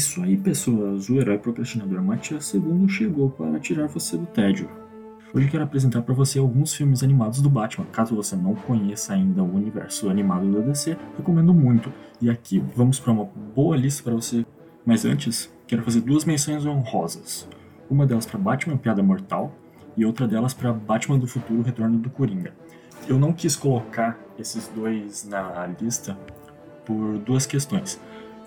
isso aí, pessoas. O herói procrastinador Matias II chegou para tirar você do tédio. Hoje quero apresentar para você alguns filmes animados do Batman. Caso você não conheça ainda o universo animado da DC, recomendo muito. E aqui vamos para uma boa lista para você. Mas antes, quero fazer duas menções honrosas. Uma delas para Batman Piada Mortal e outra delas para Batman do Futuro Retorno do Coringa. Eu não quis colocar esses dois na lista por duas questões.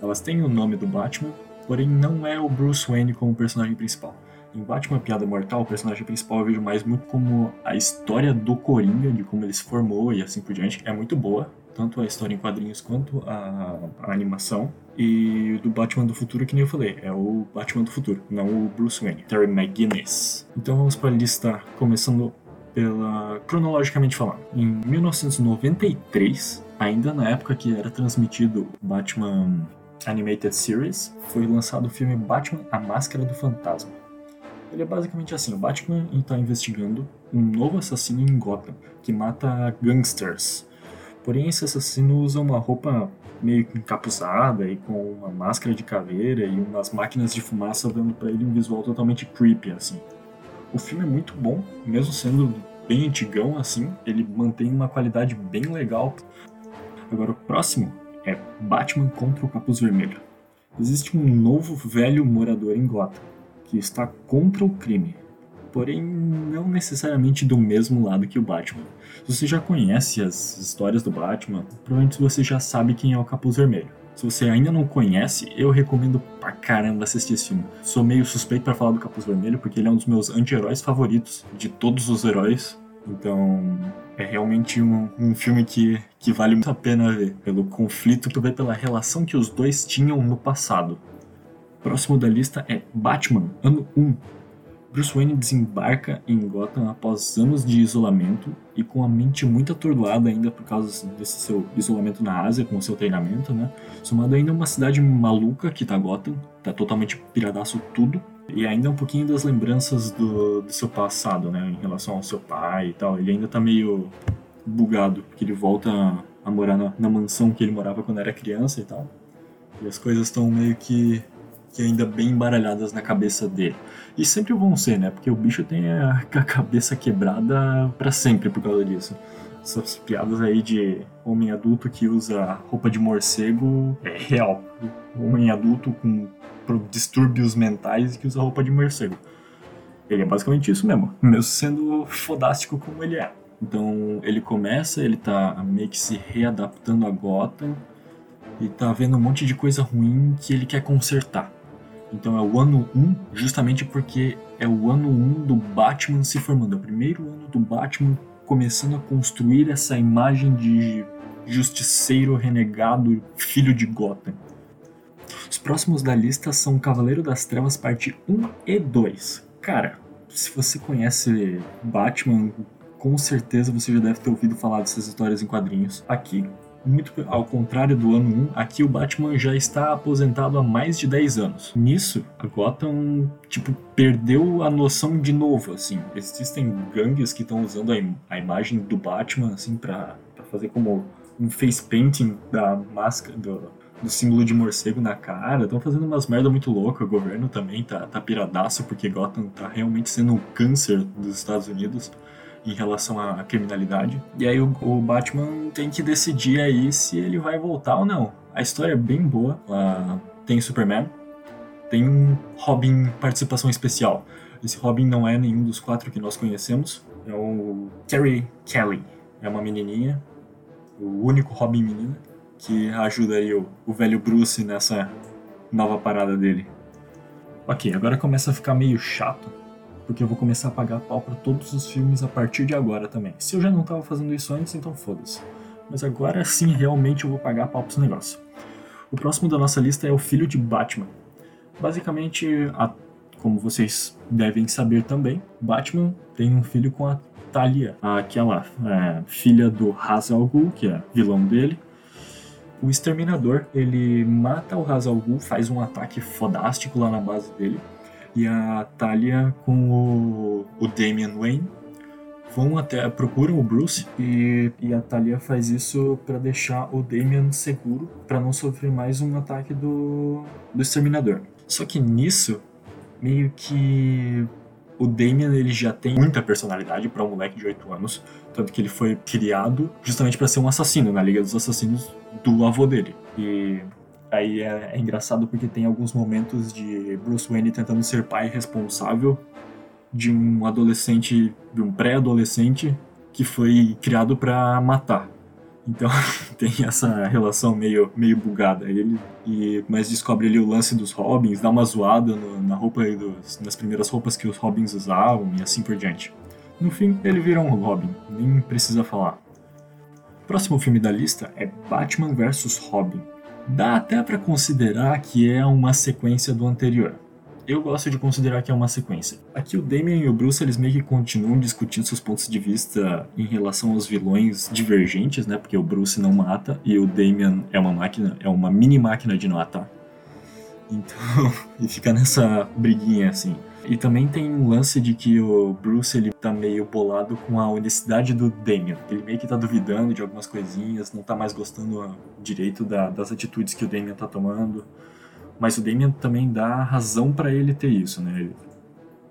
Elas têm o nome do Batman, porém não é o Bruce Wayne como personagem principal. Em Batman Piada Mortal, o personagem principal eu vejo mais muito como a história do Coringa, de como ele se formou e assim por diante. É muito boa, tanto a história em quadrinhos quanto a, a animação. E do Batman do Futuro, que nem eu falei, é o Batman do Futuro, não o Bruce Wayne, Terry McGuinness. Então vamos para a lista, começando pela cronologicamente falando. Em 1993, ainda na época que era transmitido Batman Animated Series, foi lançado o filme Batman: A Máscara do Fantasma. Ele é basicamente assim: o Batman está investigando um novo assassino em Gotham que mata gangsters. Porém, esse assassino usa uma roupa meio encapuzada e com uma máscara de caveira e umas máquinas de fumaça dando para ele um visual totalmente creepy assim. O filme é muito bom, mesmo sendo bem antigão assim, ele mantém uma qualidade bem legal. Agora o próximo é Batman contra o Capuz Vermelho. Existe um novo velho morador em Gotham que está contra o crime, porém não necessariamente do mesmo lado que o Batman. Se você já conhece as histórias do Batman, provavelmente você já sabe quem é o Capuz Vermelho. Se você ainda não conhece, eu recomendo pra caramba assistir esse filme. Sou meio suspeito para falar do Capuz Vermelho porque ele é um dos meus anti-heróis favoritos de todos os heróis. Então, é realmente um, um filme que, que vale muito a pena ver, pelo conflito que vê pela relação que os dois tinham no passado. Próximo da lista é Batman, ano 1. Bruce Wayne desembarca em Gotham após anos de isolamento e com a mente muito atordoada ainda por causa desse seu isolamento na Ásia, com o seu treinamento, né? Somado ainda a uma cidade maluca que tá Gotham, tá totalmente piradaço tudo, e ainda um pouquinho das lembranças do, do seu passado, né? Em relação ao seu pai e tal. Ele ainda tá meio bugado, porque ele volta a morar na, na mansão que ele morava quando era criança e tal. E as coisas estão meio que, que ainda bem embaralhadas na cabeça dele. E sempre vão ser, né? Porque o bicho tem a, a cabeça quebrada para sempre por causa disso. Essas piadas aí de homem adulto que usa roupa de morcego é real. Homem adulto com distúrbios mentais que usa roupa de morcego. Ele é basicamente isso mesmo, mesmo sendo fodástico como ele é. Então ele começa, ele tá meio que se readaptando a Gotham e tá vendo um monte de coisa ruim que ele quer consertar. Então é o ano 1, justamente porque é o ano 1 do Batman se formando. É o primeiro ano do Batman começando a construir essa imagem de justiceiro renegado, filho de Gotham. Os próximos da lista são Cavaleiro das Trevas parte 1 e 2. Cara, se você conhece Batman, com certeza você já deve ter ouvido falar dessas histórias em quadrinhos. Aqui, muito ao contrário do ano 1, aqui o Batman já está aposentado há mais de 10 anos. Nisso, a Gotham, tipo, perdeu a noção de novo, assim. Existem gangues que estão usando a, im a, imagem do Batman, assim, para fazer como um face painting da máscara, do, do símbolo de morcego na cara. Estão fazendo umas merda muito louca. O governo também tá, tá piradaço porque Gotham tá realmente sendo um câncer dos Estados Unidos em relação à criminalidade. E aí o, o, Batman tem que decidir aí se ele vai voltar ou não. A história é bem boa. Ela tem Superman, tem um Robin participação especial. Esse Robin não é nenhum dos quatro que nós conhecemos. É o Terry Kelly. É uma menininha. O único Robin menina que ajuda aí o, o velho Bruce nessa nova parada dele. Ok, agora começa a ficar meio chato, porque eu vou começar a pagar pau para todos os filmes a partir de agora também. Se eu já não estava fazendo isso antes, então foda-se. Mas agora sim, realmente eu vou pagar pau para negócio. O próximo da nossa lista é o Filho de Batman. Basicamente, a, como vocês devem saber também, Batman tem um filho com a Talia, aquela é, filha do Ra's al Ghul, que é vilão dele, o Exterminador, ele mata o Hazal Ghul, faz um ataque fodástico lá na base dele. E a Talia com o, o Damian Wayne vão até procuram o Bruce e, e a Talia faz isso para deixar o Damian seguro para não sofrer mais um ataque do, do exterminador. Só que nisso meio que o Damian ele já tem muita personalidade para um moleque de 8 anos, tanto que ele foi criado justamente para ser um assassino na Liga dos Assassinos do avô dele. E aí é, é, engraçado porque tem alguns momentos de Bruce Wayne tentando ser pai responsável de um adolescente, de um pré-adolescente que foi criado para matar. Então tem essa relação meio, meio bugada. Ele, e, mas descobre ali o lance dos Robins, dá uma zoada no, na roupa dos, nas primeiras roupas que os Robins usavam e assim por diante. No fim, ele vira um Robin, nem precisa falar. O próximo filme da lista é Batman vs Robin. Dá até para considerar que é uma sequência do anterior eu gosto de considerar que é uma sequência. Aqui o Damian e o Bruce eles meio que continuam discutindo seus pontos de vista em relação aos vilões divergentes, né? Porque o Bruce não mata e o Damian é uma máquina, é uma mini máquina de não matar. Então, e fica nessa briguinha assim. E também tem um lance de que o Bruce ele tá meio bolado com a honestidade do Damian. Ele meio que tá duvidando de algumas coisinhas, não tá mais gostando direito da, das atitudes que o Damian tá tomando. Mas o Damian também dá razão para ele ter isso, né? Ele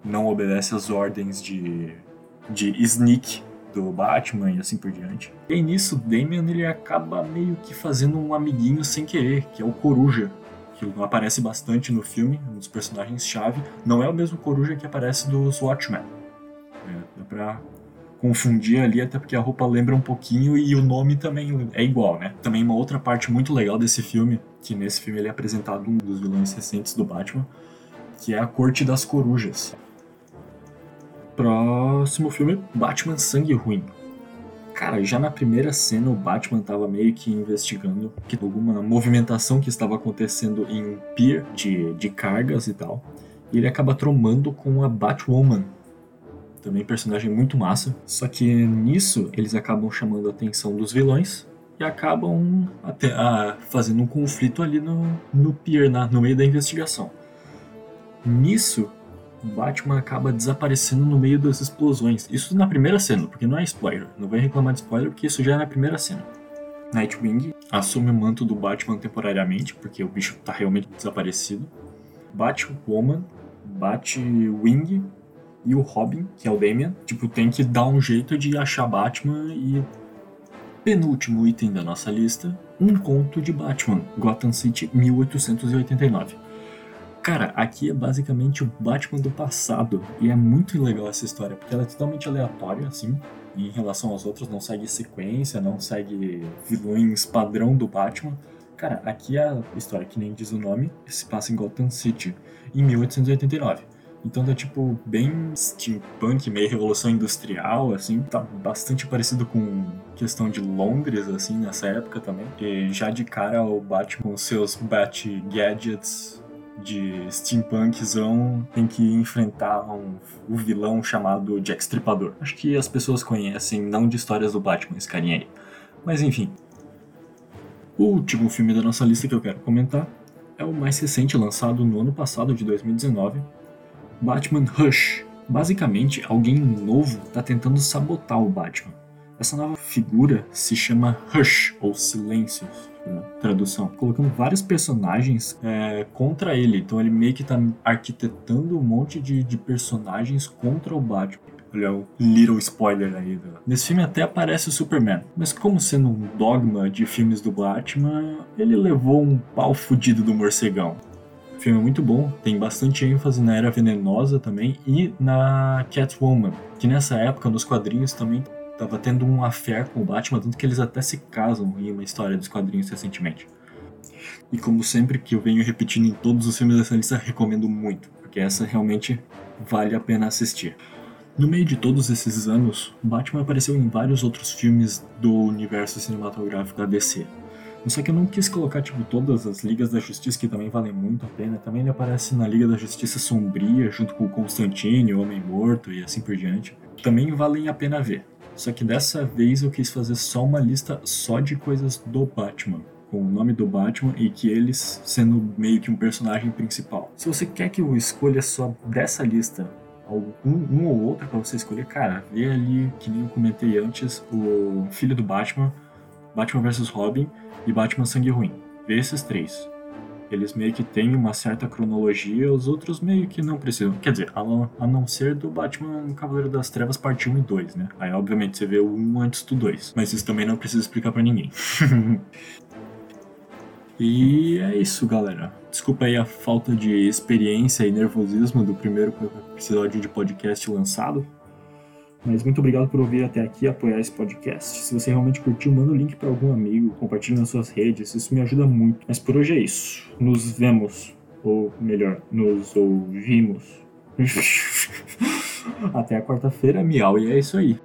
não obedece às ordens de, de sneak do Batman e assim por diante. E nisso, o Damian ele acaba meio que fazendo um amiguinho sem querer, que é o Coruja, que aparece bastante no filme, um dos personagens-chave. Não é o mesmo Coruja que aparece dos Watchmen. É, dá pra confundir ali, até porque a roupa lembra um pouquinho e o nome também é igual, né? Também uma outra parte muito legal desse filme, que nesse filme ele é apresentado um dos vilões recentes do Batman, que é a Corte das Corujas. Próximo filme, Batman Sangue Ruim. Cara, já na primeira cena o Batman tava meio que investigando que alguma movimentação que estava acontecendo em um pier de, de cargas e tal. E ele acaba tromando com a Batwoman, também personagem muito massa. Só que nisso eles acabam chamando a atenção dos vilões e acabam até, a, fazendo um conflito ali no, no pier, na, no meio da investigação. Nisso, Batman acaba desaparecendo no meio das explosões. Isso na primeira cena, porque não é spoiler. Não vai reclamar de spoiler, porque isso já é na primeira cena. Nightwing assume o manto do Batman temporariamente, porque o bicho tá realmente desaparecido. Batwoman, Batwing e o Robin, que é o Damian, tipo, tem que dar um jeito de achar Batman e penúltimo item da nossa lista, um conto de Batman, Gotham City 1889. Cara, aqui é basicamente o Batman do passado e é muito legal essa história, porque ela é totalmente aleatória, assim, em relação aos outros, não segue sequência, não segue vilões padrão do Batman. Cara, aqui é a história, que nem diz o nome, se passa em Gotham City, em 1889. Então tá tipo bem steampunk, meio revolução industrial, assim. Tá bastante parecido com questão de Londres, assim, nessa época também. E já de cara o Batman com seus Bat Gadgets de steampunkzão tem que enfrentar um, um vilão chamado Jack Stripador. Acho que as pessoas conhecem, não de histórias do Batman, esse carinha aí. Mas enfim. O último filme da nossa lista que eu quero comentar é o mais recente, lançado no ano passado, de 2019, Batman Hush. Basicamente, alguém novo está tentando sabotar o Batman. Essa nova figura se chama Hush, ou Silêncio, na tradução, colocando vários personagens é, contra ele. Então ele meio que está arquitetando um monte de, de personagens contra o Batman. Olha o little spoiler aí. Nesse filme até aparece o Superman, mas como sendo um dogma de filmes do Batman, ele levou um pau fudido do morcegão. Filme é muito bom, tem bastante ênfase na Era Venenosa também e na Catwoman, que nessa época nos quadrinhos também tava tendo um affair com o Batman, tanto que eles até se casam em uma história dos quadrinhos recentemente. E como sempre que eu venho repetindo em todos os filmes dessa lista, recomendo muito, porque essa realmente vale a pena assistir. No meio de todos esses anos, Batman apareceu em vários outros filmes do universo cinematográfico da DC. Só que eu não quis colocar, tipo, todas as Ligas da Justiça, que também valem muito a pena. Também ele aparece na Liga da Justiça Sombria, junto com o Constantine, Homem Morto e assim por diante. Também valem a pena ver. Só que dessa vez eu quis fazer só uma lista só de coisas do Batman. Com o nome do Batman e que eles sendo meio que um personagem principal. Se você quer que eu escolha só dessa lista algum, um ou outro para você escolher, cara, vê ali, que nem eu comentei antes, o Filho do Batman, Batman vs Robin e Batman Sangue Ruim. Vê esses três. Eles meio que têm uma certa cronologia, os outros meio que não precisam. Quer dizer, a não, ser do Batman Cavaleiro das Trevas parte 1 e 2, né? Aí, obviamente, você vê o 1 antes do 2. Mas isso também não precisa explicar para ninguém. e é isso, galera. Desculpa aí a falta de experiência e nervosismo do primeiro episódio de podcast lançado. Mas muito obrigado por ouvir até aqui e apoiar esse podcast. Se você realmente curtiu, manda o link para algum amigo, compartilhe nas suas redes, isso me ajuda muito. Mas por hoje é isso. Nos vemos, ou melhor, nos ouvimos. até a quarta-feira, miau, e é isso aí.